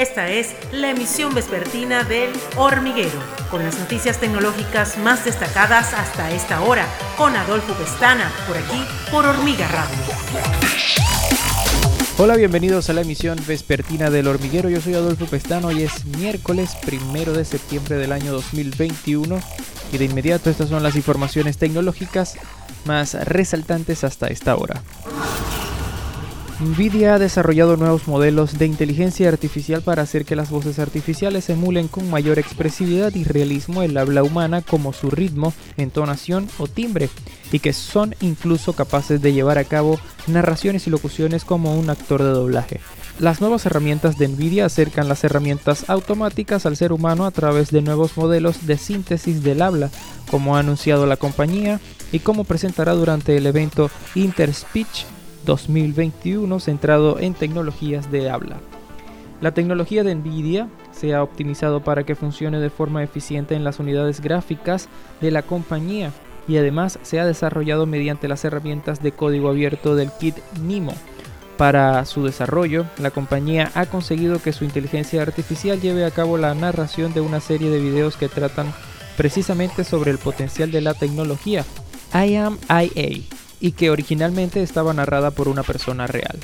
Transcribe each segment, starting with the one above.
Esta es la emisión vespertina del Hormiguero, con las noticias tecnológicas más destacadas hasta esta hora, con Adolfo Pestana, por aquí, por Hormiga Radio. Hola, bienvenidos a la emisión vespertina del hormiguero. Yo soy Adolfo Pestano y es miércoles primero de septiembre del año 2021. Y de inmediato estas son las informaciones tecnológicas más resaltantes hasta esta hora. Nvidia ha desarrollado nuevos modelos de inteligencia artificial para hacer que las voces artificiales emulen con mayor expresividad y realismo el habla humana como su ritmo, entonación o timbre, y que son incluso capaces de llevar a cabo narraciones y locuciones como un actor de doblaje. Las nuevas herramientas de Nvidia acercan las herramientas automáticas al ser humano a través de nuevos modelos de síntesis del habla, como ha anunciado la compañía y como presentará durante el evento Interspeech 2021 centrado en tecnologías de habla. La tecnología de NVIDIA se ha optimizado para que funcione de forma eficiente en las unidades gráficas de la compañía y además se ha desarrollado mediante las herramientas de código abierto del kit NIMO. Para su desarrollo, la compañía ha conseguido que su inteligencia artificial lleve a cabo la narración de una serie de videos que tratan precisamente sobre el potencial de la tecnología. I am IA y que originalmente estaba narrada por una persona real.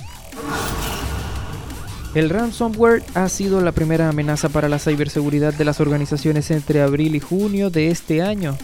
El ransomware ha sido la primera amenaza para la ciberseguridad de las organizaciones entre abril y junio de este año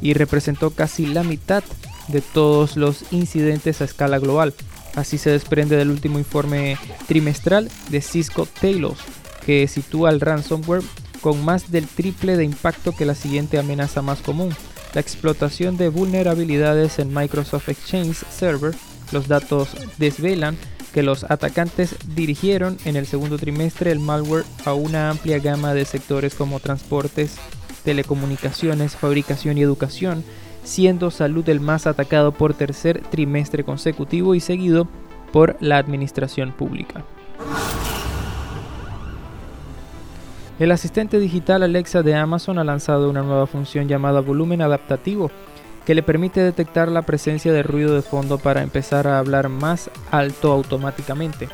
y representó casi la mitad de todos los incidentes a escala global. Así se desprende del último informe trimestral de Cisco Talos, que sitúa el ransomware con más del triple de impacto que la siguiente amenaza más común, la explotación de vulnerabilidades en Microsoft Exchange Server. Los datos desvelan que los atacantes dirigieron en el segundo trimestre el malware a una amplia gama de sectores como transportes, telecomunicaciones, fabricación y educación, siendo salud el más atacado por tercer trimestre consecutivo y seguido por la administración pública. El asistente digital Alexa de Amazon ha lanzado una nueva función llamada volumen adaptativo, que le permite detectar la presencia de ruido de fondo para empezar a hablar más alto automáticamente.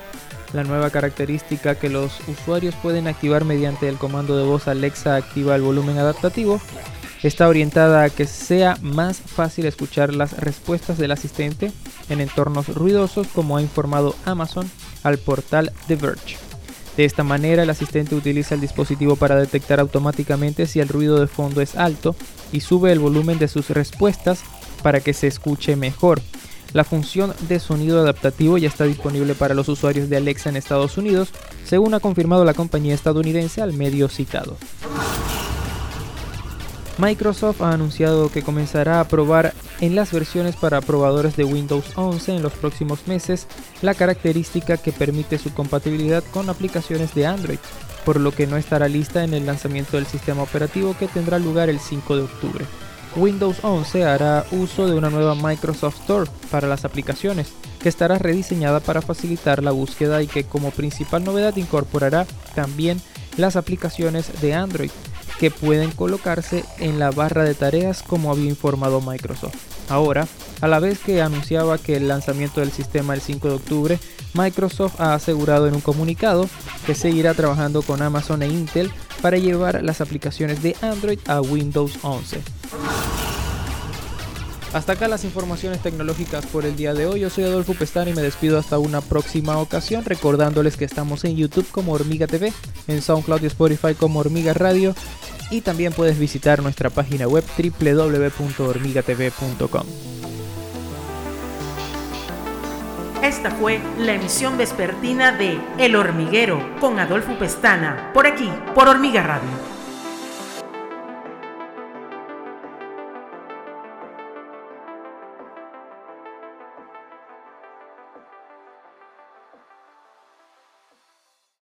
La nueva característica que los usuarios pueden activar mediante el comando de voz Alexa activa el volumen adaptativo está orientada a que sea más fácil escuchar las respuestas del asistente en entornos ruidosos como ha informado Amazon al portal The Verge. De esta manera el asistente utiliza el dispositivo para detectar automáticamente si el ruido de fondo es alto y sube el volumen de sus respuestas para que se escuche mejor. La función de sonido adaptativo ya está disponible para los usuarios de Alexa en Estados Unidos, según ha confirmado la compañía estadounidense al medio citado. Microsoft ha anunciado que comenzará a probar en las versiones para probadores de Windows 11 en los próximos meses la característica que permite su compatibilidad con aplicaciones de Android, por lo que no estará lista en el lanzamiento del sistema operativo que tendrá lugar el 5 de octubre. Windows 11 hará uso de una nueva Microsoft Store para las aplicaciones, que estará rediseñada para facilitar la búsqueda y que como principal novedad incorporará también las aplicaciones de Android que pueden colocarse en la barra de tareas como había informado Microsoft. Ahora, a la vez que anunciaba que el lanzamiento del sistema el 5 de octubre, Microsoft ha asegurado en un comunicado que seguirá trabajando con Amazon e Intel para llevar las aplicaciones de Android a Windows 11. Hasta acá las informaciones tecnológicas por el día de hoy. Yo soy Adolfo Pestana y me despido hasta una próxima ocasión, recordándoles que estamos en YouTube como Hormiga TV, en SoundCloud y Spotify como Hormiga Radio y también puedes visitar nuestra página web www.hormigatv.com. Esta fue la emisión vespertina de El Hormiguero con Adolfo Pestana, por aquí, por Hormiga Radio.